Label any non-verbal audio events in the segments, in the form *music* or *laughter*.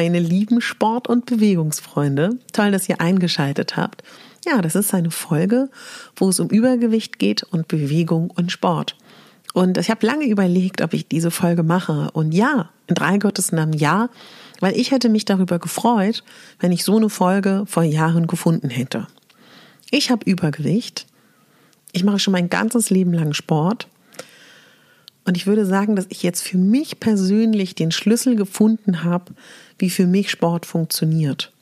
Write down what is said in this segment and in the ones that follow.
Meine lieben Sport- und Bewegungsfreunde. Toll, dass ihr eingeschaltet habt. Ja, das ist eine Folge, wo es um Übergewicht geht und Bewegung und Sport. Und ich habe lange überlegt, ob ich diese Folge mache. Und ja, in drei Gottes Namen ja, weil ich hätte mich darüber gefreut, wenn ich so eine Folge vor Jahren gefunden hätte. Ich habe Übergewicht. Ich mache schon mein ganzes Leben lang Sport und ich würde sagen, dass ich jetzt für mich persönlich den Schlüssel gefunden habe, wie für mich Sport funktioniert.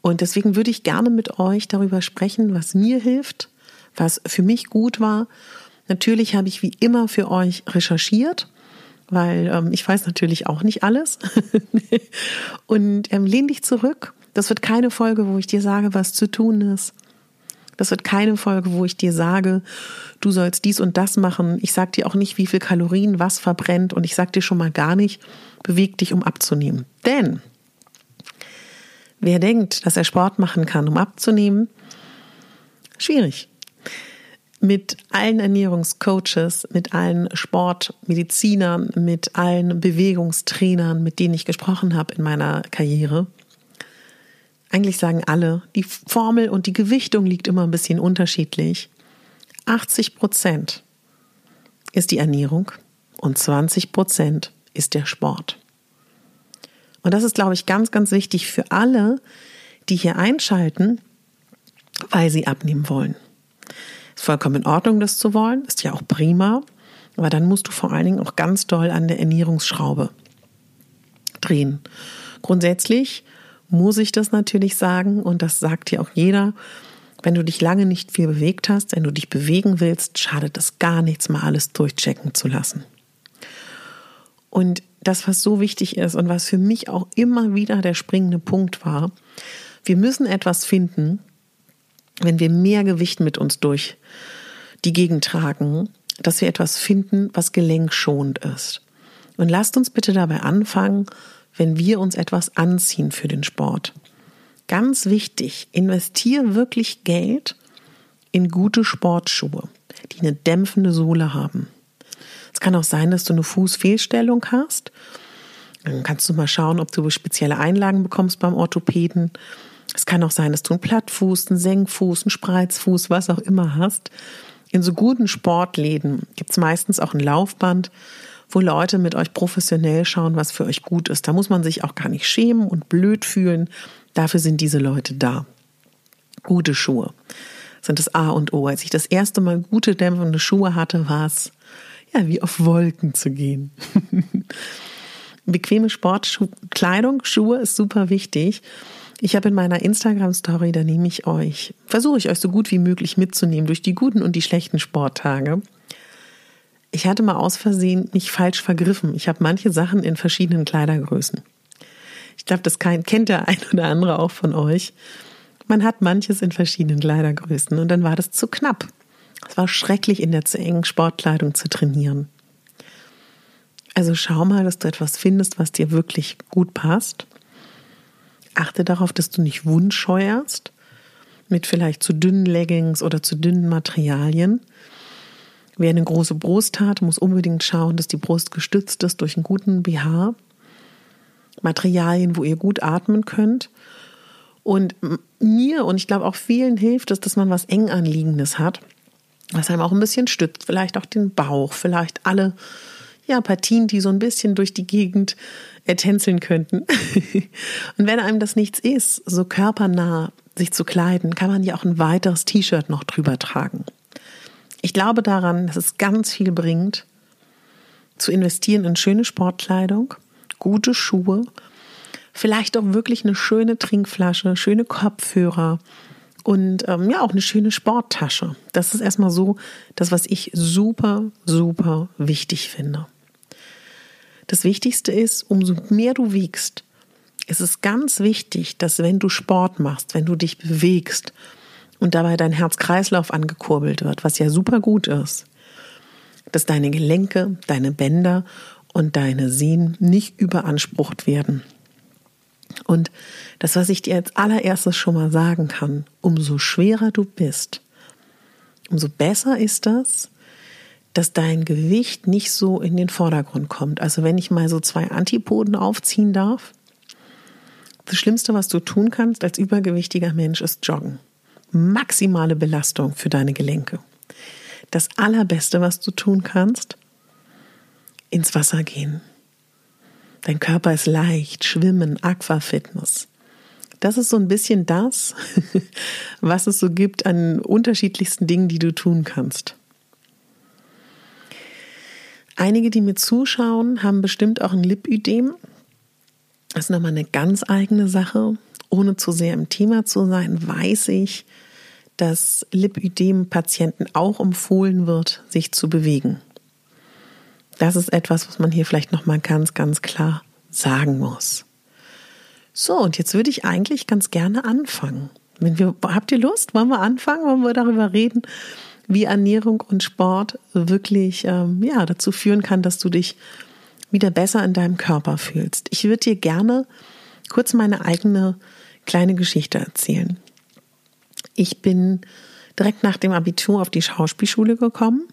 Und deswegen würde ich gerne mit euch darüber sprechen, was mir hilft, was für mich gut war. Natürlich habe ich wie immer für euch recherchiert, weil ähm, ich weiß natürlich auch nicht alles. *laughs* Und ähm, lehn dich zurück. Das wird keine Folge, wo ich dir sage, was zu tun ist. Das wird keine Folge, wo ich dir sage, du sollst dies und das machen. Ich sage dir auch nicht, wie viel Kalorien was verbrennt und ich sage dir schon mal gar nicht, beweg dich, um abzunehmen. Denn wer denkt, dass er Sport machen kann, um abzunehmen, schwierig. Mit allen Ernährungscoaches, mit allen Sportmedizinern, mit allen Bewegungstrainern, mit denen ich gesprochen habe in meiner Karriere, eigentlich sagen alle, die Formel und die Gewichtung liegt immer ein bisschen unterschiedlich. 80 Prozent ist die Ernährung und 20 Prozent ist der Sport. Und das ist, glaube ich, ganz, ganz wichtig für alle, die hier einschalten, weil sie abnehmen wollen. Ist vollkommen in Ordnung, das zu wollen, ist ja auch prima, aber dann musst du vor allen Dingen auch ganz doll an der Ernährungsschraube drehen. Grundsätzlich muss ich das natürlich sagen und das sagt dir auch jeder. Wenn du dich lange nicht viel bewegt hast, wenn du dich bewegen willst, schadet es gar nichts, mal alles durchchecken zu lassen. Und das, was so wichtig ist und was für mich auch immer wieder der springende Punkt war, wir müssen etwas finden, wenn wir mehr Gewicht mit uns durch die Gegend tragen, dass wir etwas finden, was gelenkschonend ist. Und lasst uns bitte dabei anfangen, wenn wir uns etwas anziehen für den Sport. Ganz wichtig, investiere wirklich Geld in gute Sportschuhe, die eine dämpfende Sohle haben. Es kann auch sein, dass du eine Fußfehlstellung hast. Dann kannst du mal schauen, ob du spezielle Einlagen bekommst beim Orthopäden. Es kann auch sein, dass du einen Plattfuß, einen Senkfuß, einen Spreizfuß, was auch immer hast. In so guten Sportläden gibt es meistens auch ein Laufband, wo Leute mit euch professionell schauen, was für euch gut ist. Da muss man sich auch gar nicht schämen und blöd fühlen. Dafür sind diese Leute da. Gute Schuhe sind das A und O. Als ich das erste Mal gute dämpfende Schuhe hatte, war es ja wie auf Wolken zu gehen. *laughs* Bequeme Sportkleidung, Schuhe ist super wichtig. Ich habe in meiner Instagram-Story, da nehme ich euch, versuche ich euch so gut wie möglich mitzunehmen durch die guten und die schlechten Sporttage. Ich hatte mal aus Versehen mich falsch vergriffen. Ich habe manche Sachen in verschiedenen Kleidergrößen. Ich glaube, das kennt der ein oder andere auch von euch. Man hat manches in verschiedenen Kleidergrößen und dann war das zu knapp. Es war schrecklich, in der zu engen Sportkleidung zu trainieren. Also schau mal, dass du etwas findest, was dir wirklich gut passt. Achte darauf, dass du nicht wundscheuerst. mit vielleicht zu dünnen Leggings oder zu dünnen Materialien. Wer eine große Brust hat, muss unbedingt schauen, dass die Brust gestützt ist durch einen guten BH. Materialien, wo ihr gut atmen könnt. Und mir und ich glaube auch vielen hilft es, dass man was eng anliegendes hat, was einem auch ein bisschen stützt, vielleicht auch den Bauch, vielleicht alle ja, Partien, die so ein bisschen durch die Gegend ertänzeln könnten. *laughs* und wenn einem das nichts ist, so körpernah sich zu kleiden, kann man ja auch ein weiteres T-Shirt noch drüber tragen. Ich glaube daran, dass es ganz viel bringt, zu investieren in schöne Sportkleidung, gute Schuhe, vielleicht auch wirklich eine schöne Trinkflasche, schöne Kopfhörer und ähm, ja auch eine schöne Sporttasche. Das ist erstmal so das, was ich super, super wichtig finde. Das Wichtigste ist, umso mehr du wiegst, ist es ganz wichtig, dass wenn du Sport machst, wenn du dich bewegst und dabei dein Herz-Kreislauf angekurbelt wird, was ja super gut ist, dass deine Gelenke, deine Bänder und deine Sehnen nicht überansprucht werden. Und das, was ich dir als allererstes schon mal sagen kann, umso schwerer du bist, umso besser ist das, dass dein Gewicht nicht so in den Vordergrund kommt. Also wenn ich mal so zwei Antipoden aufziehen darf, das Schlimmste, was du tun kannst als übergewichtiger Mensch, ist joggen. Maximale Belastung für deine Gelenke. Das Allerbeste, was du tun kannst, ins Wasser gehen. Dein Körper ist leicht, Schwimmen, Aquafitness. Das ist so ein bisschen das, *laughs* was es so gibt an unterschiedlichsten Dingen, die du tun kannst. Einige, die mir zuschauen, haben bestimmt auch ein Lipödem. Das ist nochmal eine ganz eigene Sache. Ohne zu sehr im Thema zu sein, weiß ich, dass Lipödem-Patienten auch empfohlen wird, sich zu bewegen. Das ist etwas, was man hier vielleicht nochmal ganz, ganz klar sagen muss. So, und jetzt würde ich eigentlich ganz gerne anfangen. Wenn wir, habt ihr Lust? Wollen wir anfangen? Wollen wir darüber reden, wie Ernährung und Sport wirklich ähm, ja, dazu führen kann, dass du dich wieder besser in deinem Körper fühlst? Ich würde dir gerne kurz meine eigene kleine Geschichte erzählen. Ich bin direkt nach dem Abitur auf die Schauspielschule gekommen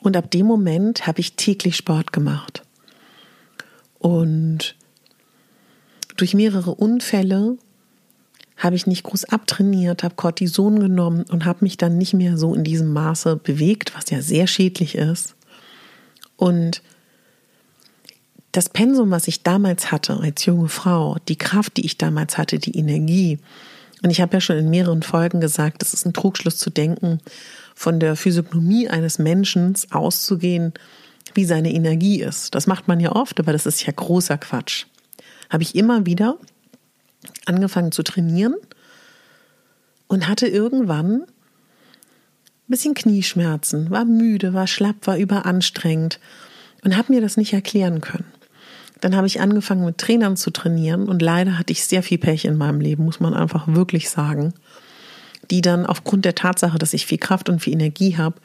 und ab dem Moment habe ich täglich Sport gemacht. Und durch mehrere Unfälle habe ich nicht groß abtrainiert, habe Cortison genommen und habe mich dann nicht mehr so in diesem Maße bewegt, was ja sehr schädlich ist. Und das Pensum, was ich damals hatte als junge Frau, die Kraft, die ich damals hatte, die Energie, und ich habe ja schon in mehreren Folgen gesagt, es ist ein Trugschluss zu denken, von der Physiognomie eines Menschen auszugehen, wie seine Energie ist. Das macht man ja oft, aber das ist ja großer Quatsch. Habe ich immer wieder angefangen zu trainieren und hatte irgendwann ein bisschen Knieschmerzen, war müde, war schlapp, war überanstrengend und habe mir das nicht erklären können. Dann habe ich angefangen mit Trainern zu trainieren und leider hatte ich sehr viel Pech in meinem Leben, muss man einfach wirklich sagen die dann aufgrund der Tatsache, dass ich viel Kraft und viel Energie habe,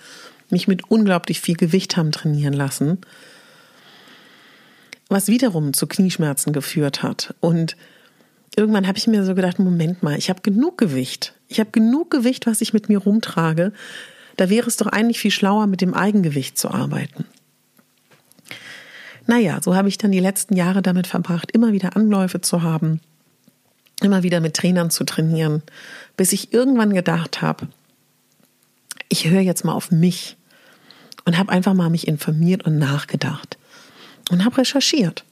mich mit unglaublich viel Gewicht haben trainieren lassen, was wiederum zu Knieschmerzen geführt hat. Und irgendwann habe ich mir so gedacht, Moment mal, ich habe genug Gewicht. Ich habe genug Gewicht, was ich mit mir rumtrage. Da wäre es doch eigentlich viel schlauer, mit dem Eigengewicht zu arbeiten. Naja, so habe ich dann die letzten Jahre damit verbracht, immer wieder Anläufe zu haben, immer wieder mit Trainern zu trainieren, bis ich irgendwann gedacht habe, ich höre jetzt mal auf mich und habe einfach mal mich informiert und nachgedacht und habe recherchiert.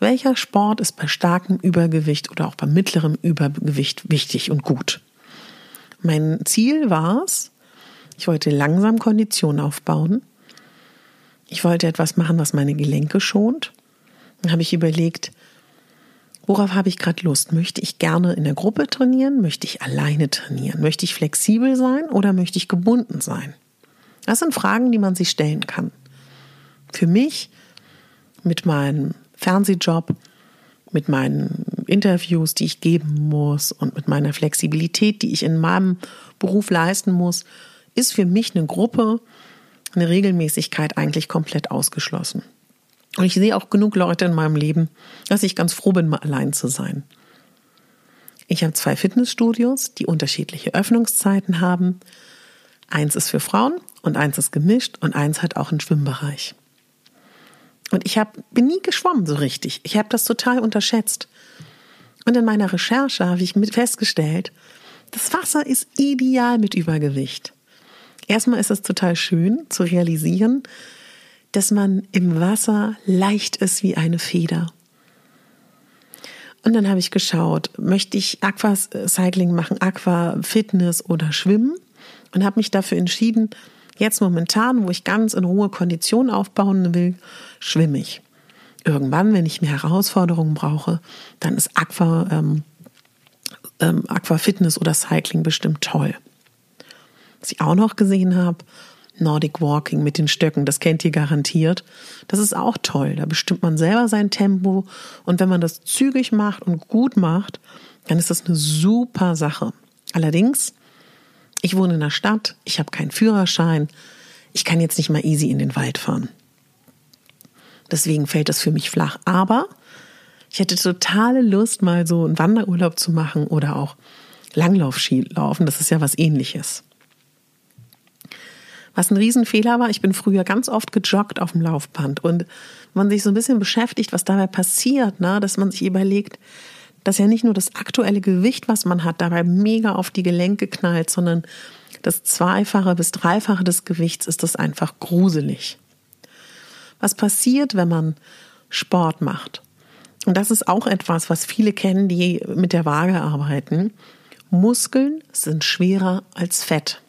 Welcher Sport ist bei starkem Übergewicht oder auch bei mittlerem Übergewicht wichtig und gut? Mein Ziel war es, ich wollte langsam Kondition aufbauen. Ich wollte etwas machen, was meine Gelenke schont. Dann habe ich überlegt, Worauf habe ich gerade Lust? Möchte ich gerne in der Gruppe trainieren? Möchte ich alleine trainieren? Möchte ich flexibel sein oder möchte ich gebunden sein? Das sind Fragen, die man sich stellen kann. Für mich mit meinem Fernsehjob, mit meinen Interviews, die ich geben muss und mit meiner Flexibilität, die ich in meinem Beruf leisten muss, ist für mich eine Gruppe, eine Regelmäßigkeit eigentlich komplett ausgeschlossen. Und ich sehe auch genug Leute in meinem Leben, dass ich ganz froh bin, mal allein zu sein. Ich habe zwei Fitnessstudios, die unterschiedliche Öffnungszeiten haben. Eins ist für Frauen und eins ist gemischt und eins hat auch einen Schwimmbereich. Und ich hab, bin nie geschwommen so richtig. Ich habe das total unterschätzt. Und in meiner Recherche habe ich festgestellt, das Wasser ist ideal mit Übergewicht. Erstmal ist es total schön zu realisieren, dass man im Wasser leicht ist wie eine Feder. Und dann habe ich geschaut, möchte ich Aquacycling machen, Aquafitness oder Schwimmen? Und habe mich dafür entschieden, jetzt momentan, wo ich ganz in Ruhe Kondition aufbauen will, schwimme ich. Irgendwann, wenn ich mehr Herausforderungen brauche, dann ist Aqua, ähm, ähm, Aquafitness oder Cycling bestimmt toll. Was ich auch noch gesehen habe, Nordic Walking mit den Stöcken, das kennt ihr garantiert. Das ist auch toll. Da bestimmt man selber sein Tempo. Und wenn man das zügig macht und gut macht, dann ist das eine super Sache. Allerdings, ich wohne in der Stadt, ich habe keinen Führerschein, ich kann jetzt nicht mal easy in den Wald fahren. Deswegen fällt das für mich flach. Aber ich hätte totale Lust, mal so einen Wanderurlaub zu machen oder auch Langlaufski laufen. Das ist ja was ähnliches. Was ein Riesenfehler war, ich bin früher ganz oft gejoggt auf dem Laufband und man sich so ein bisschen beschäftigt, was dabei passiert, ne, dass man sich überlegt, dass ja nicht nur das aktuelle Gewicht, was man hat, dabei mega auf die Gelenke knallt, sondern das Zweifache bis Dreifache des Gewichts ist das einfach gruselig. Was passiert, wenn man Sport macht? Und das ist auch etwas, was viele kennen, die mit der Waage arbeiten. Muskeln sind schwerer als Fett.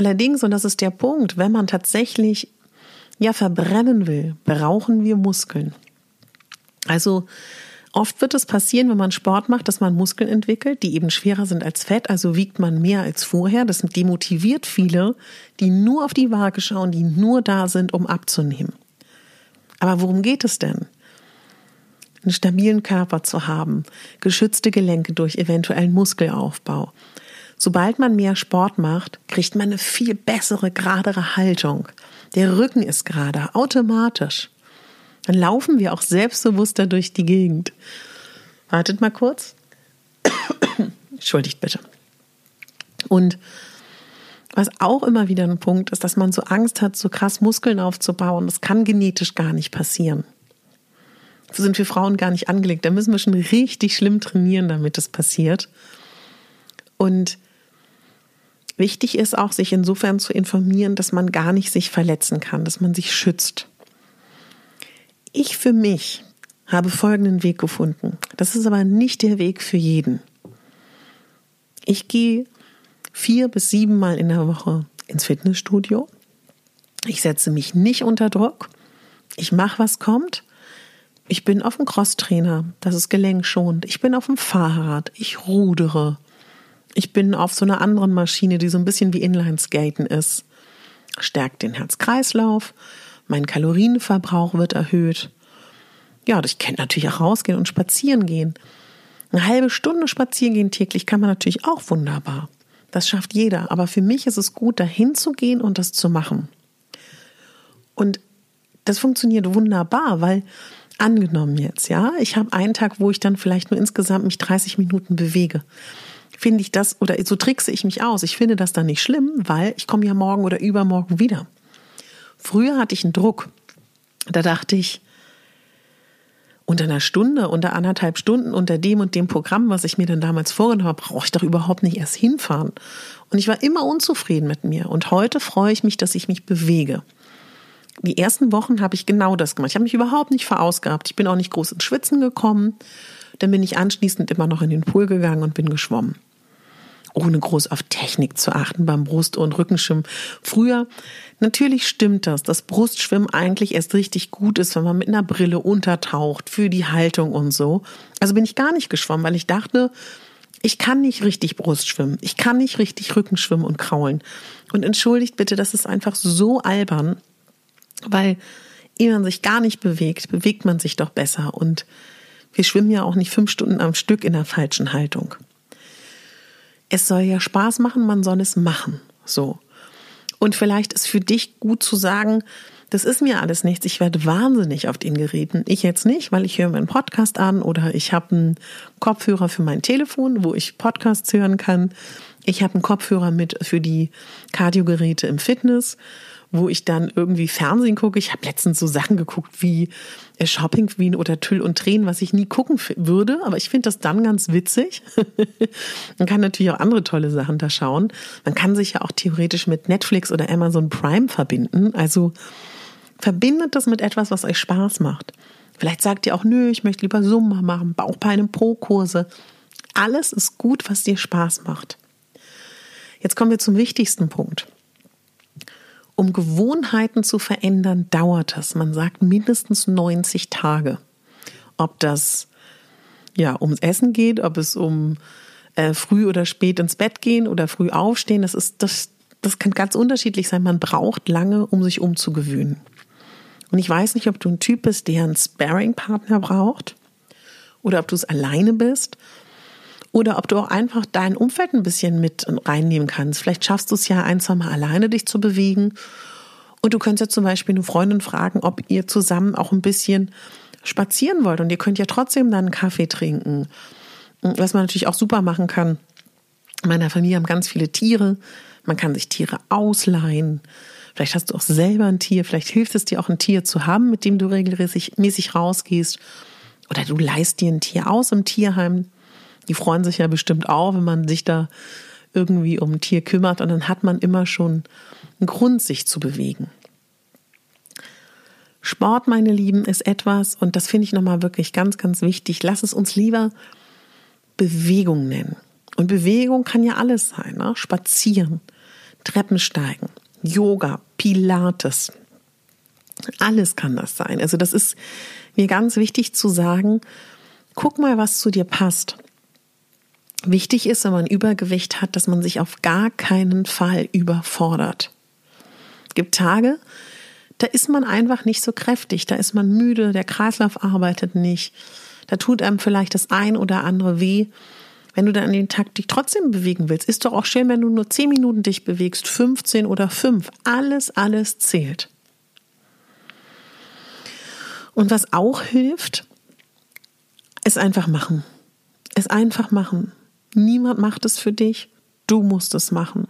Allerdings, und das ist der Punkt, wenn man tatsächlich ja verbrennen will, brauchen wir Muskeln. Also oft wird es passieren, wenn man Sport macht, dass man Muskeln entwickelt, die eben schwerer sind als Fett, also wiegt man mehr als vorher. Das demotiviert viele, die nur auf die Waage schauen, die nur da sind, um abzunehmen. Aber worum geht es denn? Einen stabilen Körper zu haben, geschützte Gelenke durch eventuellen Muskelaufbau. Sobald man mehr Sport macht, kriegt man eine viel bessere, geradere Haltung. Der Rücken ist gerade, automatisch. Dann laufen wir auch selbstbewusster durch die Gegend. Wartet mal kurz. *coughs* Entschuldigt bitte. Und was auch immer wieder ein Punkt ist, dass man so Angst hat, so krass Muskeln aufzubauen. Das kann genetisch gar nicht passieren. Das sind für Frauen gar nicht angelegt. Da müssen wir schon richtig schlimm trainieren, damit es passiert. Und wichtig ist auch, sich insofern zu informieren, dass man gar nicht sich verletzen kann, dass man sich schützt. Ich für mich habe folgenden Weg gefunden. Das ist aber nicht der Weg für jeden. Ich gehe vier bis sieben Mal in der Woche ins Fitnessstudio. Ich setze mich nicht unter Druck. Ich mache, was kommt. Ich bin auf dem Crosstrainer, das ist gelenkschonend. Ich bin auf dem Fahrrad, ich rudere. Ich bin auf so einer anderen Maschine, die so ein bisschen wie Inlineskaten ist. Stärkt den Herz-Kreislauf, mein Kalorienverbrauch wird erhöht. Ja, ich kann natürlich auch rausgehen und spazieren gehen. Eine halbe Stunde spazieren gehen täglich kann man natürlich auch wunderbar. Das schafft jeder. Aber für mich ist es gut, dahin zu gehen und das zu machen. Und das funktioniert wunderbar, weil angenommen jetzt, ja, ich habe einen Tag, wo ich dann vielleicht nur insgesamt mich 30 Minuten bewege. Finde ich das, oder so trickse ich mich aus. Ich finde das dann nicht schlimm, weil ich komme ja morgen oder übermorgen wieder. Früher hatte ich einen Druck. Da dachte ich, unter einer Stunde, unter anderthalb Stunden, unter dem und dem Programm, was ich mir dann damals vorgenommen habe, brauche ich doch überhaupt nicht erst hinfahren. Und ich war immer unzufrieden mit mir. Und heute freue ich mich, dass ich mich bewege. Die ersten Wochen habe ich genau das gemacht. Ich habe mich überhaupt nicht verausgabt. Ich bin auch nicht groß ins Schwitzen gekommen. Dann bin ich anschließend immer noch in den Pool gegangen und bin geschwommen ohne groß auf Technik zu achten beim Brust- und Rückenschwimmen. Früher, natürlich stimmt das, dass Brustschwimmen eigentlich erst richtig gut ist, wenn man mit einer Brille untertaucht für die Haltung und so. Also bin ich gar nicht geschwommen, weil ich dachte, ich kann nicht richtig Brust schwimmen. Ich kann nicht richtig Rücken schwimmen und kraulen. Und entschuldigt bitte, das ist einfach so albern, weil ehe man sich gar nicht bewegt, bewegt man sich doch besser. Und wir schwimmen ja auch nicht fünf Stunden am Stück in der falschen Haltung es soll ja Spaß machen, man soll es machen. So. Und vielleicht ist für dich gut zu sagen, Das ist mir alles nichts. Ich werde wahnsinnig auf den Geräten. Ich jetzt nicht, weil ich höre meinen Podcast an oder ich habe einen Kopfhörer für mein Telefon, wo ich Podcasts hören kann. Ich habe einen Kopfhörer mit für die Kardiogeräte im Fitness wo ich dann irgendwie Fernsehen gucke. Ich habe letztens so Sachen geguckt wie äh, Shopping Queen oder Tüll und Tränen, was ich nie gucken würde, aber ich finde das dann ganz witzig. *laughs* Man kann natürlich auch andere tolle Sachen da schauen. Man kann sich ja auch theoretisch mit Netflix oder Amazon Prime verbinden. Also verbindet das mit etwas, was euch Spaß macht. Vielleicht sagt ihr auch, nö, ich möchte lieber Summa machen, Bauchbeine, Po-Kurse. Alles ist gut, was dir Spaß macht. Jetzt kommen wir zum wichtigsten Punkt um Gewohnheiten zu verändern, dauert es. Man sagt mindestens 90 Tage. Ob das ja ums Essen geht, ob es um äh, früh oder spät ins Bett gehen oder früh aufstehen, das ist das das kann ganz unterschiedlich sein. Man braucht lange, um sich umzugewöhnen. Und ich weiß nicht, ob du ein Typ bist, der einen Sparing-Partner braucht oder ob du es alleine bist oder ob du auch einfach dein Umfeld ein bisschen mit reinnehmen kannst. Vielleicht schaffst du es ja ein, zwei Mal alleine, dich zu bewegen. Und du könntest ja zum Beispiel eine Freundin fragen, ob ihr zusammen auch ein bisschen spazieren wollt. Und ihr könnt ja trotzdem dann einen Kaffee trinken. Was man natürlich auch super machen kann. In meiner Familie haben ganz viele Tiere. Man kann sich Tiere ausleihen. Vielleicht hast du auch selber ein Tier. Vielleicht hilft es dir auch ein Tier zu haben, mit dem du regelmäßig rausgehst. Oder du leihst dir ein Tier aus im Tierheim. Die freuen sich ja bestimmt auch, wenn man sich da irgendwie um ein Tier kümmert und dann hat man immer schon einen Grund, sich zu bewegen. Sport, meine Lieben, ist etwas, und das finde ich nochmal wirklich ganz, ganz wichtig. Lass es uns lieber Bewegung nennen. Und Bewegung kann ja alles sein. Ne? Spazieren, Treppensteigen, Yoga, Pilates. Alles kann das sein. Also das ist mir ganz wichtig zu sagen, guck mal, was zu dir passt. Wichtig ist, wenn man Übergewicht hat, dass man sich auf gar keinen Fall überfordert. Es gibt Tage, da ist man einfach nicht so kräftig, da ist man müde, der Kreislauf arbeitet nicht, da tut einem vielleicht das ein oder andere weh. Wenn du dann an den Tag dich trotzdem bewegen willst, ist doch auch schön, wenn du nur 10 Minuten dich bewegst, 15 oder 5. Alles, alles zählt. Und was auch hilft, ist einfach machen. Es einfach machen. Niemand macht es für dich, du musst es machen.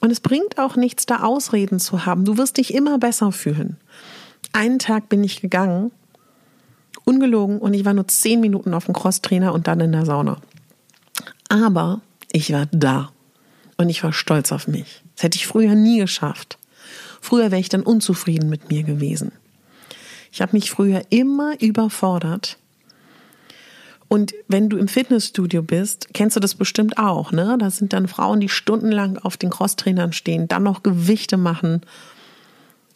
Und es bringt auch nichts, da Ausreden zu haben. Du wirst dich immer besser fühlen. Einen Tag bin ich gegangen, ungelogen, und ich war nur zehn Minuten auf dem Crosstrainer und dann in der Sauna. Aber ich war da und ich war stolz auf mich. Das hätte ich früher nie geschafft. Früher wäre ich dann unzufrieden mit mir gewesen. Ich habe mich früher immer überfordert und wenn du im Fitnessstudio bist, kennst du das bestimmt auch, ne? Da sind dann Frauen, die stundenlang auf den Crosstrainern stehen, dann noch Gewichte machen.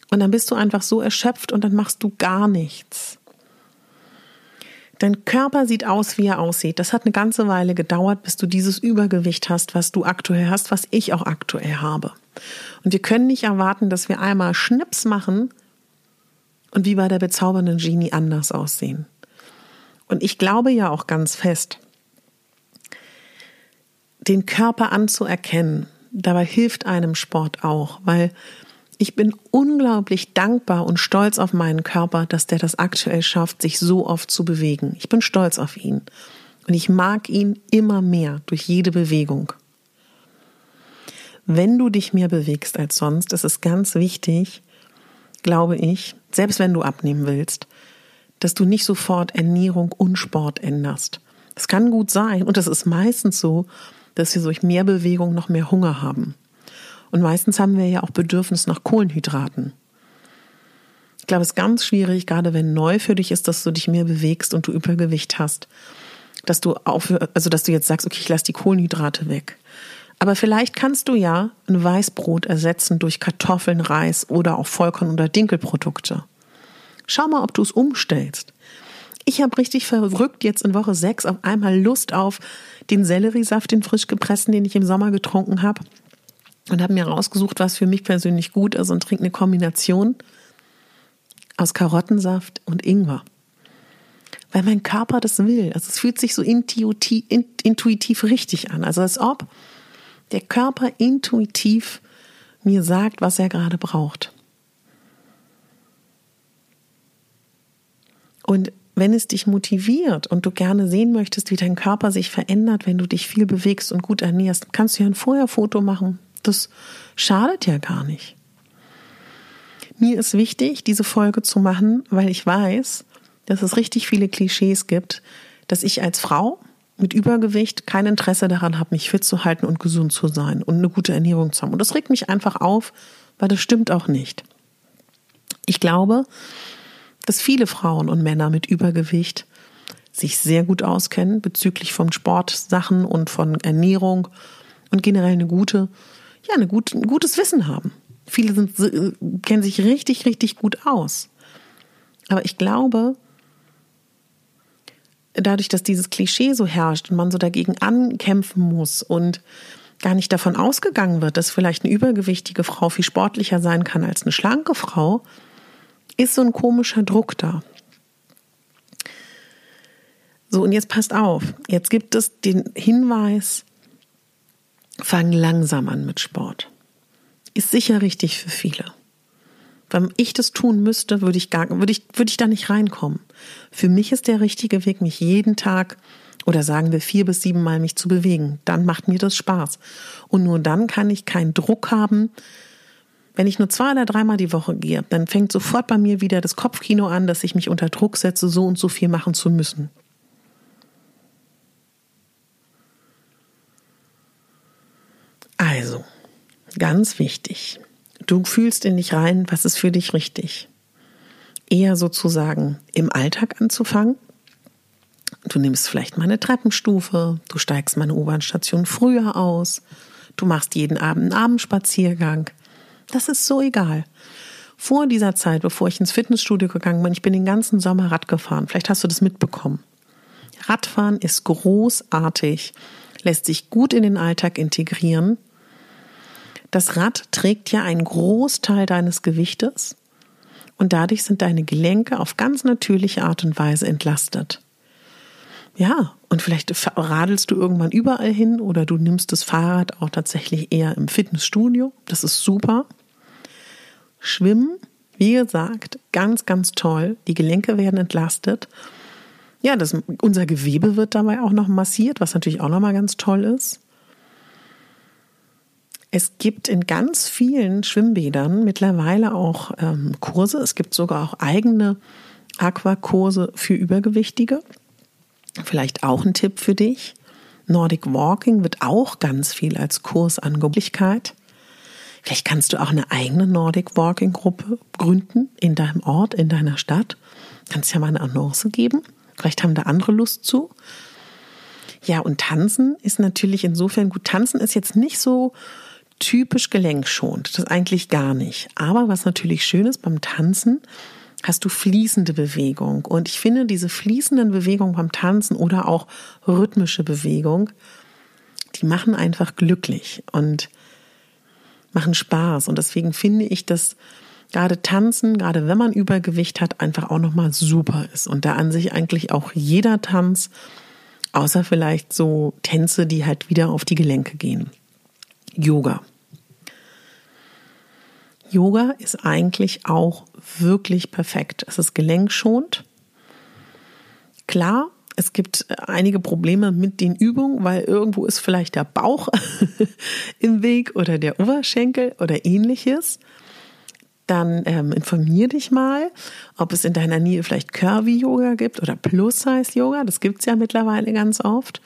Und dann bist du einfach so erschöpft und dann machst du gar nichts. Dein Körper sieht aus, wie er aussieht. Das hat eine ganze Weile gedauert, bis du dieses Übergewicht hast, was du aktuell hast, was ich auch aktuell habe. Und wir können nicht erwarten, dass wir einmal Schnips machen und wie bei der bezaubernden Genie anders aussehen. Und ich glaube ja auch ganz fest, den Körper anzuerkennen, dabei hilft einem Sport auch, weil ich bin unglaublich dankbar und stolz auf meinen Körper, dass der das aktuell schafft, sich so oft zu bewegen. Ich bin stolz auf ihn. Und ich mag ihn immer mehr durch jede Bewegung. Wenn du dich mehr bewegst als sonst, ist es ganz wichtig, glaube ich, selbst wenn du abnehmen willst, dass du nicht sofort Ernährung und Sport änderst. Das kann gut sein und es ist meistens so, dass wir durch mehr Bewegung noch mehr Hunger haben. Und meistens haben wir ja auch Bedürfnis nach Kohlenhydraten. Ich glaube, es ist ganz schwierig, gerade wenn neu für dich ist, dass du dich mehr bewegst und du Übergewicht hast, dass du aufhör, also dass du jetzt sagst, okay, ich lasse die Kohlenhydrate weg. Aber vielleicht kannst du ja ein Weißbrot ersetzen durch Kartoffeln, Reis oder auch Vollkorn- oder Dinkelprodukte. Schau mal, ob du es umstellst. Ich habe richtig verrückt jetzt in Woche 6 auf einmal Lust auf den Selleriesaft, den frisch gepressten, den ich im Sommer getrunken habe. Und habe mir rausgesucht, was für mich persönlich gut ist und trinke eine Kombination aus Karottensaft und Ingwer. Weil mein Körper das will. Also es fühlt sich so intuitiv, intuitiv richtig an. Also als ob der Körper intuitiv mir sagt, was er gerade braucht. Und wenn es dich motiviert und du gerne sehen möchtest, wie dein Körper sich verändert, wenn du dich viel bewegst und gut ernährst, kannst du ja ein Vorher-Foto machen. Das schadet ja gar nicht. Mir ist wichtig, diese Folge zu machen, weil ich weiß, dass es richtig viele Klischees gibt, dass ich als Frau mit Übergewicht kein Interesse daran habe, mich fit zu halten und gesund zu sein und eine gute Ernährung zu haben. Und das regt mich einfach auf, weil das stimmt auch nicht. Ich glaube, dass viele Frauen und Männer mit Übergewicht sich sehr gut auskennen bezüglich von Sportsachen und von Ernährung und generell eine gute, ja, eine gute, ein gutes Wissen haben. Viele sind, äh, kennen sich richtig, richtig gut aus. Aber ich glaube, dadurch, dass dieses Klischee so herrscht und man so dagegen ankämpfen muss und gar nicht davon ausgegangen wird, dass vielleicht eine übergewichtige Frau viel sportlicher sein kann als eine schlanke Frau, ist so ein komischer Druck da. So, und jetzt passt auf. Jetzt gibt es den Hinweis, fang langsam an mit Sport. Ist sicher richtig für viele. Wenn ich das tun müsste, würde ich, gar, würde, ich, würde ich da nicht reinkommen. Für mich ist der richtige Weg, mich jeden Tag oder sagen wir vier bis sieben Mal mich zu bewegen. Dann macht mir das Spaß. Und nur dann kann ich keinen Druck haben, wenn ich nur zwei oder dreimal die Woche gehe, dann fängt sofort bei mir wieder das Kopfkino an, dass ich mich unter Druck setze, so und so viel machen zu müssen. Also, ganz wichtig, du fühlst in dich rein, was ist für dich richtig. Eher sozusagen im Alltag anzufangen. Du nimmst vielleicht mal eine Treppenstufe, du steigst mal eine U-Bahn-Station früher aus, du machst jeden Abend einen Abendspaziergang, das ist so egal. Vor dieser Zeit, bevor ich ins Fitnessstudio gegangen bin, ich bin den ganzen Sommer Rad gefahren. Vielleicht hast du das mitbekommen. Radfahren ist großartig, lässt sich gut in den Alltag integrieren. Das Rad trägt ja einen Großteil deines Gewichtes und dadurch sind deine Gelenke auf ganz natürliche Art und Weise entlastet. Ja, und vielleicht radelst du irgendwann überall hin oder du nimmst das Fahrrad auch tatsächlich eher im Fitnessstudio. Das ist super. Schwimmen, wie gesagt, ganz, ganz toll. Die Gelenke werden entlastet. Ja, das, unser Gewebe wird dabei auch noch massiert, was natürlich auch nochmal ganz toll ist. Es gibt in ganz vielen Schwimmbädern mittlerweile auch ähm, Kurse. Es gibt sogar auch eigene Aquakurse für Übergewichtige. Vielleicht auch ein Tipp für dich. Nordic Walking wird auch ganz viel als Kurs angeboten. Vielleicht kannst du auch eine eigene Nordic Walking Gruppe gründen in deinem Ort, in deiner Stadt. Kannst ja mal eine Annonce geben. Vielleicht haben da andere Lust zu. Ja, und tanzen ist natürlich insofern gut. Tanzen ist jetzt nicht so typisch gelenkschonend. Das eigentlich gar nicht. Aber was natürlich schön ist beim Tanzen, hast du fließende Bewegung. Und ich finde diese fließenden Bewegungen beim Tanzen oder auch rhythmische Bewegung, die machen einfach glücklich. Und machen Spaß. Und deswegen finde ich, dass gerade Tanzen, gerade wenn man Übergewicht hat, einfach auch nochmal super ist. Und da an sich eigentlich auch jeder Tanz, außer vielleicht so Tänze, die halt wieder auf die Gelenke gehen. Yoga. Yoga ist eigentlich auch wirklich perfekt. Es ist gelenkschonend. Klar, es gibt äh, einige Probleme mit den Übungen, weil irgendwo ist vielleicht der Bauch *laughs* im Weg oder der Oberschenkel oder ähnliches. Dann ähm, informier dich mal, ob es in deiner Nähe vielleicht Curvy-Yoga gibt oder Plus-Size-Yoga. Das gibt es ja mittlerweile ganz oft.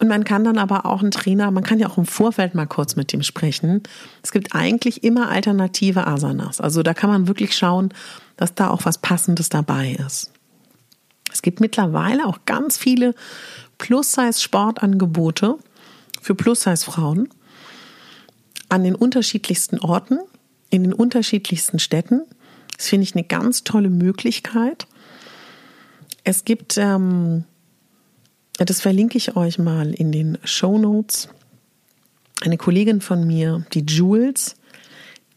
Und man kann dann aber auch einen Trainer, man kann ja auch im Vorfeld mal kurz mit dem sprechen. Es gibt eigentlich immer alternative Asanas. Also da kann man wirklich schauen, dass da auch was Passendes dabei ist. Es gibt mittlerweile auch ganz viele Plus-Size-Sportangebote für Plus-Size-Frauen an den unterschiedlichsten Orten, in den unterschiedlichsten Städten. Das finde ich eine ganz tolle Möglichkeit. Es gibt, ähm, das verlinke ich euch mal in den Show Notes, eine Kollegin von mir, die Jules,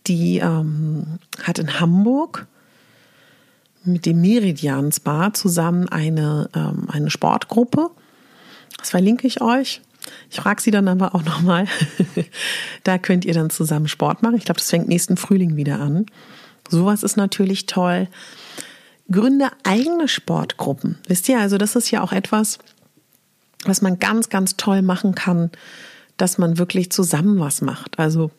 die ähm, hat in Hamburg mit dem Meridian Spa zusammen eine, ähm, eine Sportgruppe. Das verlinke ich euch. Ich frage sie dann aber auch nochmal. *laughs* da könnt ihr dann zusammen Sport machen. Ich glaube, das fängt nächsten Frühling wieder an. Sowas ist natürlich toll. Gründe eigene Sportgruppen. Wisst ihr, also das ist ja auch etwas, was man ganz, ganz toll machen kann, dass man wirklich zusammen was macht. Also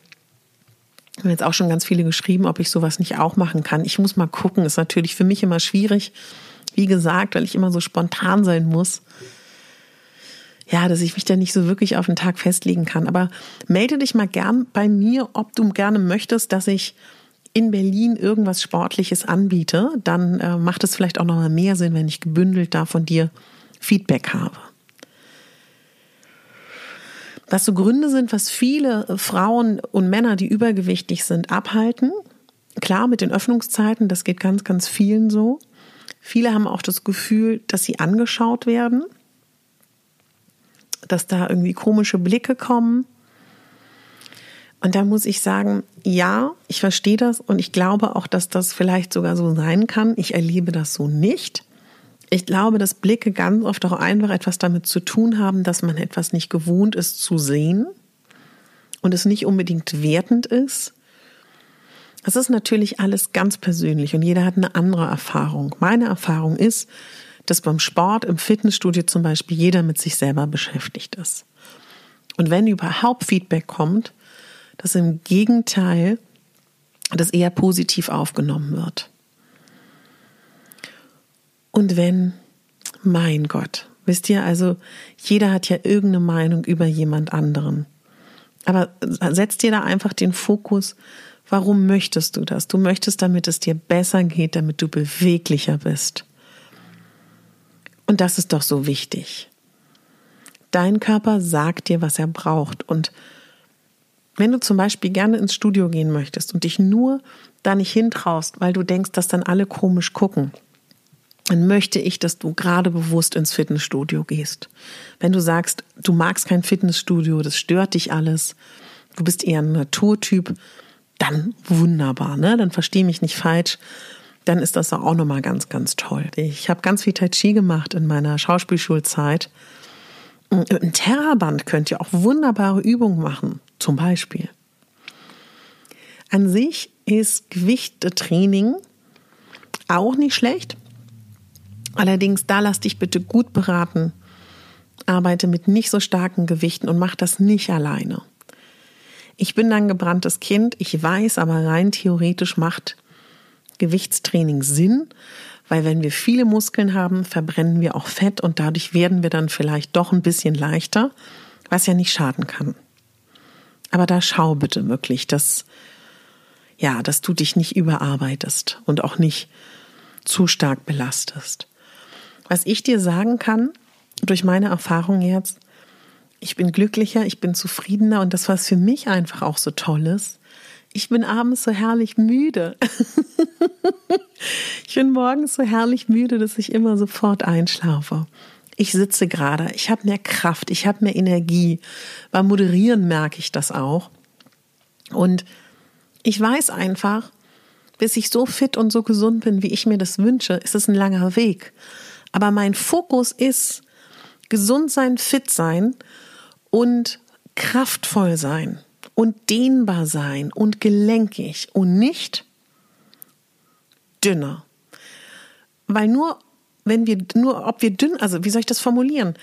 haben jetzt auch schon ganz viele geschrieben, ob ich sowas nicht auch machen kann. Ich muss mal gucken. Ist natürlich für mich immer schwierig. Wie gesagt, weil ich immer so spontan sein muss. Ja, dass ich mich da nicht so wirklich auf den Tag festlegen kann. Aber melde dich mal gern bei mir, ob du gerne möchtest, dass ich in Berlin irgendwas Sportliches anbiete. Dann äh, macht es vielleicht auch noch mal mehr Sinn, wenn ich gebündelt da von dir Feedback habe was so Gründe sind, was viele Frauen und Männer, die übergewichtig sind, abhalten. Klar, mit den Öffnungszeiten, das geht ganz, ganz vielen so. Viele haben auch das Gefühl, dass sie angeschaut werden, dass da irgendwie komische Blicke kommen. Und da muss ich sagen, ja, ich verstehe das und ich glaube auch, dass das vielleicht sogar so sein kann. Ich erlebe das so nicht. Ich glaube, dass Blicke ganz oft auch einfach etwas damit zu tun haben, dass man etwas nicht gewohnt ist zu sehen und es nicht unbedingt wertend ist. Das ist natürlich alles ganz persönlich und jeder hat eine andere Erfahrung. Meine Erfahrung ist, dass beim Sport, im Fitnessstudio zum Beispiel, jeder mit sich selber beschäftigt ist. Und wenn überhaupt Feedback kommt, dass im Gegenteil das eher positiv aufgenommen wird. Und wenn, mein Gott, wisst ihr, also jeder hat ja irgendeine Meinung über jemand anderen. Aber setz dir da einfach den Fokus, warum möchtest du das? Du möchtest, damit es dir besser geht, damit du beweglicher bist. Und das ist doch so wichtig. Dein Körper sagt dir, was er braucht. Und wenn du zum Beispiel gerne ins Studio gehen möchtest und dich nur da nicht hintraust, weil du denkst, dass dann alle komisch gucken, dann möchte ich, dass du gerade bewusst ins Fitnessstudio gehst. Wenn du sagst, du magst kein Fitnessstudio, das stört dich alles, du bist eher ein Naturtyp, dann wunderbar, ne? Dann versteh mich nicht falsch. Dann ist das auch nochmal ganz, ganz toll. Ich habe ganz viel Tai Chi gemacht in meiner Schauspielschulzeit. Ein Terraband könnt ihr auch wunderbare Übungen machen, zum Beispiel. An sich ist Gewichttraining auch nicht schlecht. Allerdings, da lass dich bitte gut beraten. Arbeite mit nicht so starken Gewichten und mach das nicht alleine. Ich bin ein gebranntes Kind. Ich weiß aber rein theoretisch macht Gewichtstraining Sinn, weil wenn wir viele Muskeln haben, verbrennen wir auch Fett und dadurch werden wir dann vielleicht doch ein bisschen leichter, was ja nicht schaden kann. Aber da schau bitte wirklich, dass, ja, dass du dich nicht überarbeitest und auch nicht zu stark belastest. Was ich dir sagen kann, durch meine Erfahrung jetzt, ich bin glücklicher, ich bin zufriedener und das, was für mich einfach auch so toll ist, ich bin abends so herrlich müde. *laughs* ich bin morgens so herrlich müde, dass ich immer sofort einschlafe. Ich sitze gerade, ich habe mehr Kraft, ich habe mehr Energie. Beim Moderieren merke ich das auch. Und ich weiß einfach, bis ich so fit und so gesund bin, wie ich mir das wünsche, ist es ein langer Weg. Aber mein Fokus ist gesund sein, fit sein und kraftvoll sein und dehnbar sein und gelenkig und nicht dünner. Weil nur, wenn wir, nur, ob wir dünn, also wie soll ich das formulieren?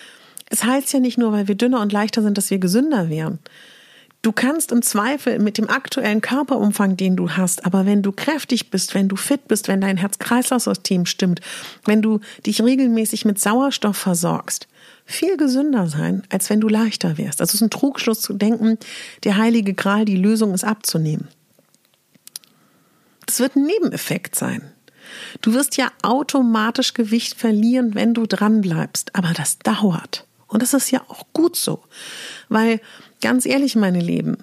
Es heißt ja nicht nur, weil wir dünner und leichter sind, dass wir gesünder wären. Du kannst im Zweifel mit dem aktuellen Körperumfang, den du hast, aber wenn du kräftig bist, wenn du fit bist, wenn dein Herz-Kreislauf-System stimmt, wenn du dich regelmäßig mit Sauerstoff versorgst, viel gesünder sein, als wenn du leichter wärst. Das ist ein Trugschluss zu denken, der heilige Gral, die Lösung ist abzunehmen. Das wird ein Nebeneffekt sein. Du wirst ja automatisch Gewicht verlieren, wenn du dran bleibst, aber das dauert. Und das ist ja auch gut so, weil Ganz ehrlich, meine Lieben,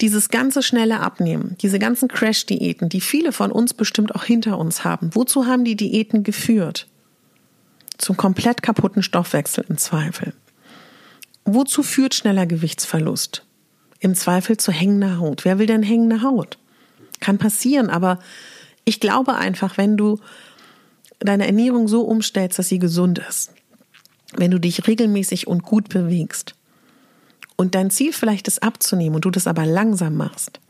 dieses ganze schnelle Abnehmen, diese ganzen Crash-Diäten, die viele von uns bestimmt auch hinter uns haben, wozu haben die Diäten geführt? Zum komplett kaputten Stoffwechsel im Zweifel. Wozu führt schneller Gewichtsverlust? Im Zweifel zu hängender Haut. Wer will denn hängende Haut? Kann passieren, aber ich glaube einfach, wenn du deine Ernährung so umstellst, dass sie gesund ist, wenn du dich regelmäßig und gut bewegst, und dein Ziel vielleicht ist abzunehmen und du das aber langsam machst,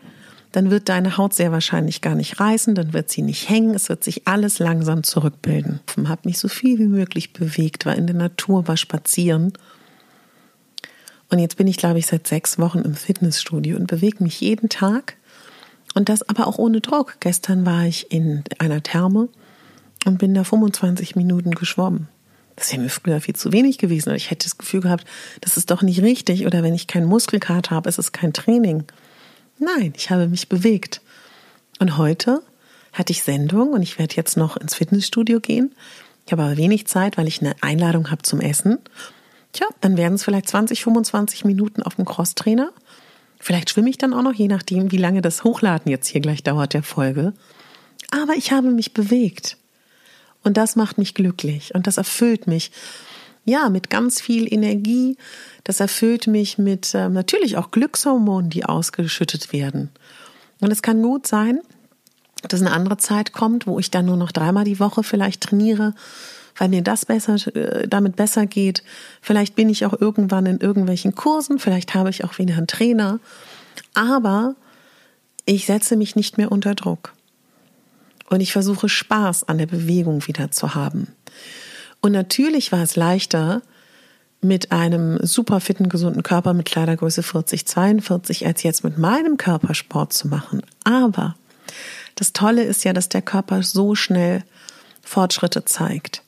dann wird deine Haut sehr wahrscheinlich gar nicht reißen, dann wird sie nicht hängen, es wird sich alles langsam zurückbilden. Ich habe mich so viel wie möglich bewegt, war in der Natur, war spazieren. Und jetzt bin ich, glaube ich, seit sechs Wochen im Fitnessstudio und bewege mich jeden Tag. Und das aber auch ohne Druck. Gestern war ich in einer Therme und bin da 25 Minuten geschwommen. Das wäre mir früher viel zu wenig gewesen. Ich hätte das Gefühl gehabt, das ist doch nicht richtig. Oder wenn ich keinen Muskelkater habe, ist es kein Training. Nein, ich habe mich bewegt. Und heute hatte ich Sendung und ich werde jetzt noch ins Fitnessstudio gehen. Ich habe aber wenig Zeit, weil ich eine Einladung habe zum Essen. Tja, dann werden es vielleicht 20, 25 Minuten auf dem Crosstrainer. Vielleicht schwimme ich dann auch noch, je nachdem, wie lange das Hochladen jetzt hier gleich dauert, der Folge. Aber ich habe mich bewegt. Und das macht mich glücklich und das erfüllt mich. Ja, mit ganz viel Energie. Das erfüllt mich mit äh, natürlich auch Glückshormonen, die ausgeschüttet werden. Und es kann gut sein, dass eine andere Zeit kommt, wo ich dann nur noch dreimal die Woche vielleicht trainiere, weil mir das besser, äh, damit besser geht. Vielleicht bin ich auch irgendwann in irgendwelchen Kursen, vielleicht habe ich auch wieder einen Trainer. Aber ich setze mich nicht mehr unter Druck. Und ich versuche Spaß an der Bewegung wieder zu haben. Und natürlich war es leichter, mit einem super fitten, gesunden Körper mit Kleidergröße 40, 42, als jetzt mit meinem Körper Sport zu machen. Aber das Tolle ist ja, dass der Körper so schnell Fortschritte zeigt.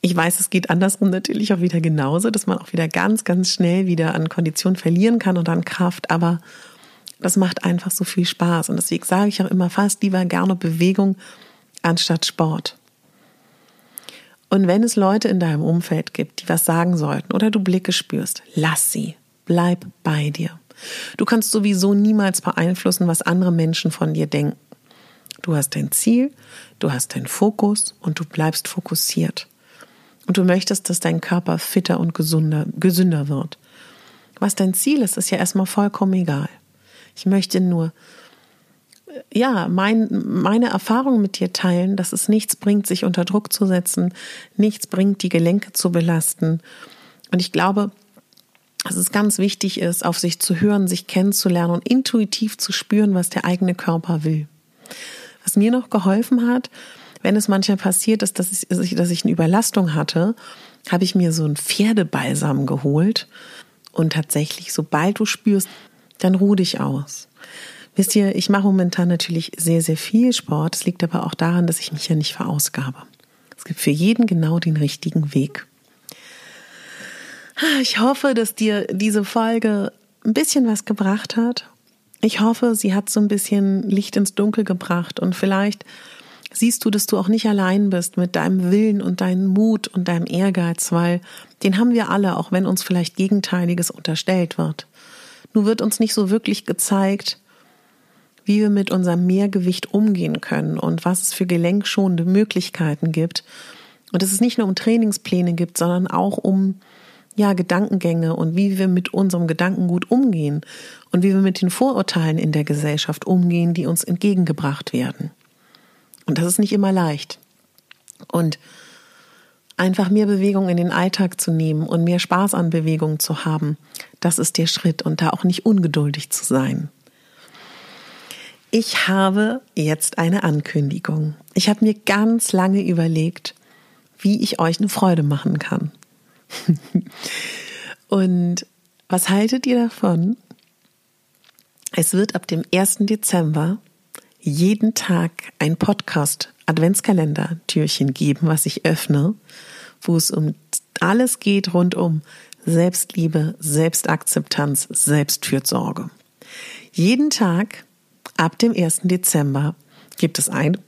Ich weiß, es geht andersrum natürlich auch wieder genauso, dass man auch wieder ganz, ganz schnell wieder an Kondition verlieren kann und an Kraft. Aber das macht einfach so viel Spaß. Und deswegen sage ich auch immer fast lieber gerne Bewegung anstatt Sport. Und wenn es Leute in deinem Umfeld gibt, die was sagen sollten oder du Blicke spürst, lass sie. Bleib bei dir. Du kannst sowieso niemals beeinflussen, was andere Menschen von dir denken. Du hast dein Ziel, du hast deinen Fokus und du bleibst fokussiert. Und du möchtest, dass dein Körper fitter und gesunder, gesünder wird. Was dein Ziel ist, ist ja erstmal vollkommen egal. Ich möchte nur, ja, mein, meine Erfahrung mit dir teilen, dass es nichts bringt, sich unter Druck zu setzen, nichts bringt, die Gelenke zu belasten. Und ich glaube, dass es ganz wichtig ist, auf sich zu hören, sich kennenzulernen und intuitiv zu spüren, was der eigene Körper will. Was mir noch geholfen hat, wenn es manchmal passiert ist, dass ich, dass ich eine Überlastung hatte, habe ich mir so einen Pferdebalsam geholt. Und tatsächlich, sobald du spürst, dann ruh dich aus. Wisst ihr, ich mache momentan natürlich sehr, sehr viel Sport. Es liegt aber auch daran, dass ich mich ja nicht verausgabe. Es gibt für jeden genau den richtigen Weg. Ich hoffe, dass dir diese Folge ein bisschen was gebracht hat. Ich hoffe, sie hat so ein bisschen Licht ins Dunkel gebracht und vielleicht siehst du, dass du auch nicht allein bist mit deinem Willen und deinem Mut und deinem Ehrgeiz, weil den haben wir alle, auch wenn uns vielleicht Gegenteiliges unterstellt wird. Nur wird uns nicht so wirklich gezeigt, wie wir mit unserem Mehrgewicht umgehen können und was es für gelenkschonende Möglichkeiten gibt. Und dass es nicht nur um Trainingspläne gibt, sondern auch um ja, Gedankengänge und wie wir mit unserem Gedankengut umgehen und wie wir mit den Vorurteilen in der Gesellschaft umgehen, die uns entgegengebracht werden. Und das ist nicht immer leicht. Und einfach mehr Bewegung in den Alltag zu nehmen und mehr Spaß an Bewegung zu haben, das ist der Schritt und da auch nicht ungeduldig zu sein. Ich habe jetzt eine Ankündigung. Ich habe mir ganz lange überlegt, wie ich euch eine Freude machen kann. *laughs* und was haltet ihr davon? Es wird ab dem 1. Dezember jeden Tag ein Podcast Adventskalender Türchen geben, was ich öffne, wo es um alles geht rund um Selbstliebe, Selbstakzeptanz, Selbstfürsorge. Jeden Tag ab dem 1. Dezember gibt es ein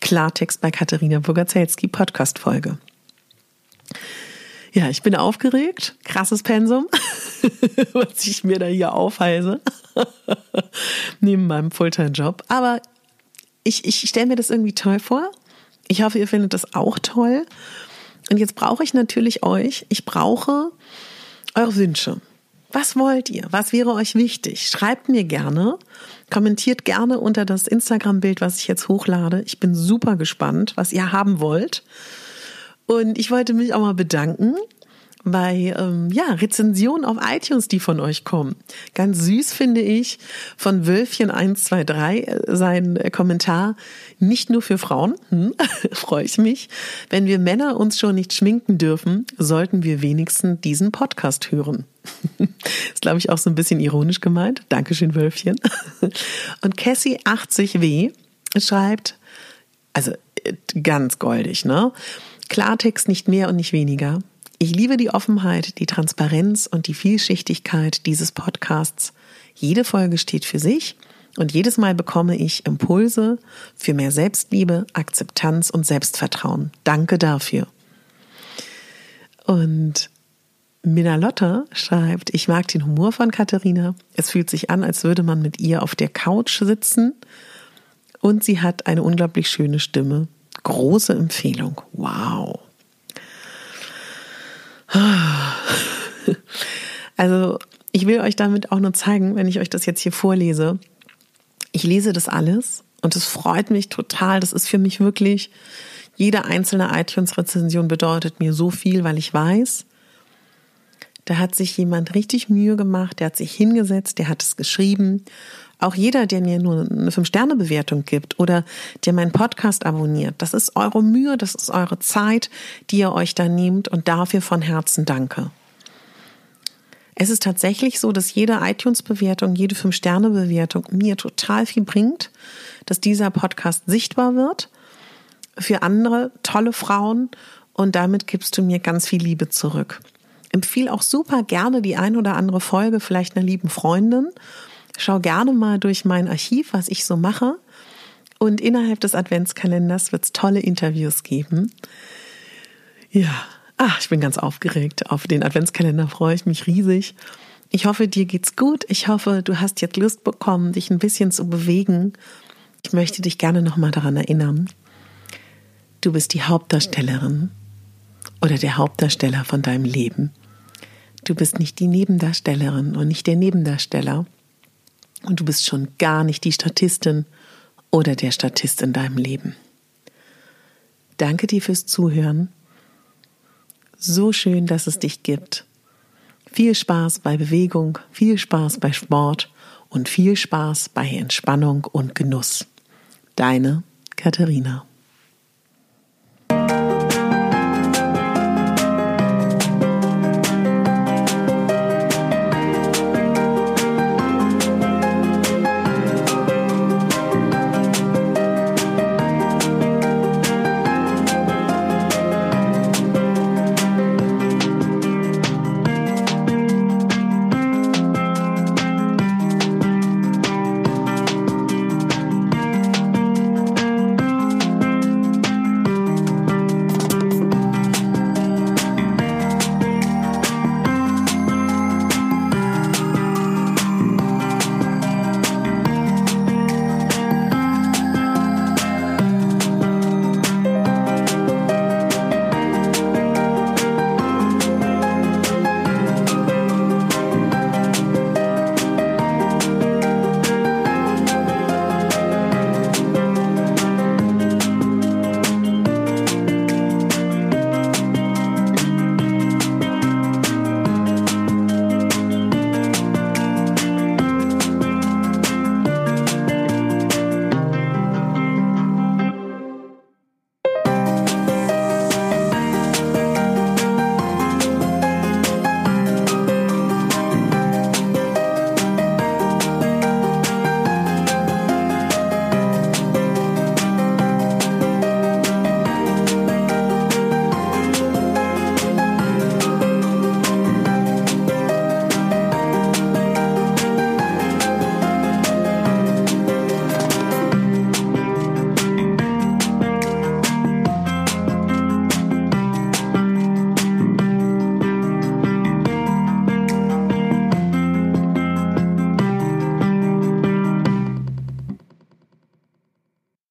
Klartext bei Katharina Burger-Zelski Podcast Folge. Ja, ich bin aufgeregt. Krasses Pensum, *laughs* was ich mir da hier aufheise. *laughs* Neben meinem Fulltime-Job. Aber ich, ich stelle mir das irgendwie toll vor. Ich hoffe, ihr findet das auch toll. Und jetzt brauche ich natürlich euch. Ich brauche eure Wünsche. Was wollt ihr? Was wäre euch wichtig? Schreibt mir gerne. Kommentiert gerne unter das Instagram-Bild, was ich jetzt hochlade. Ich bin super gespannt, was ihr haben wollt. Und ich wollte mich auch mal bedanken bei ähm, ja, Rezensionen auf iTunes, die von euch kommen. Ganz süß finde ich von Wölfchen123 äh, sein Kommentar. Nicht nur für Frauen, hm, *laughs* freue ich mich. Wenn wir Männer uns schon nicht schminken dürfen, sollten wir wenigstens diesen Podcast hören. *laughs* ist, glaube ich, auch so ein bisschen ironisch gemeint. Dankeschön, Wölfchen. *laughs* Und Cassie80W schreibt, also äh, ganz goldig, ne? Klartext nicht mehr und nicht weniger. Ich liebe die Offenheit, die Transparenz und die Vielschichtigkeit dieses Podcasts. Jede Folge steht für sich und jedes Mal bekomme ich Impulse für mehr Selbstliebe, Akzeptanz und Selbstvertrauen. Danke dafür. Und Minalotta schreibt, ich mag den Humor von Katharina. Es fühlt sich an, als würde man mit ihr auf der Couch sitzen. Und sie hat eine unglaublich schöne Stimme. Große Empfehlung. Wow. Also ich will euch damit auch nur zeigen, wenn ich euch das jetzt hier vorlese. Ich lese das alles und es freut mich total. Das ist für mich wirklich, jede einzelne iTunes-Rezension bedeutet mir so viel, weil ich weiß, da hat sich jemand richtig Mühe gemacht, der hat sich hingesetzt, der hat es geschrieben auch jeder, der mir nur eine Fünf-Sterne-Bewertung gibt oder der meinen Podcast abonniert, das ist eure Mühe, das ist eure Zeit, die ihr euch da nehmt und dafür von Herzen danke. Es ist tatsächlich so, dass jede iTunes-Bewertung, jede Fünf-Sterne-Bewertung mir total viel bringt, dass dieser Podcast sichtbar wird für andere tolle Frauen und damit gibst du mir ganz viel Liebe zurück. Empfiehl auch super gerne die ein oder andere Folge vielleicht einer lieben Freundin Schau gerne mal durch mein Archiv, was ich so mache. Und innerhalb des Adventskalenders wird es tolle Interviews geben. Ja, ach, ich bin ganz aufgeregt. Auf den Adventskalender freue ich mich riesig. Ich hoffe, dir geht's gut. Ich hoffe, du hast jetzt Lust bekommen, dich ein bisschen zu bewegen. Ich möchte dich gerne nochmal daran erinnern. Du bist die Hauptdarstellerin oder der Hauptdarsteller von deinem Leben. Du bist nicht die Nebendarstellerin und nicht der Nebendarsteller. Und du bist schon gar nicht die Statistin oder der Statist in deinem Leben. Danke dir fürs Zuhören. So schön, dass es dich gibt. Viel Spaß bei Bewegung, viel Spaß bei Sport und viel Spaß bei Entspannung und Genuss. Deine Katharina.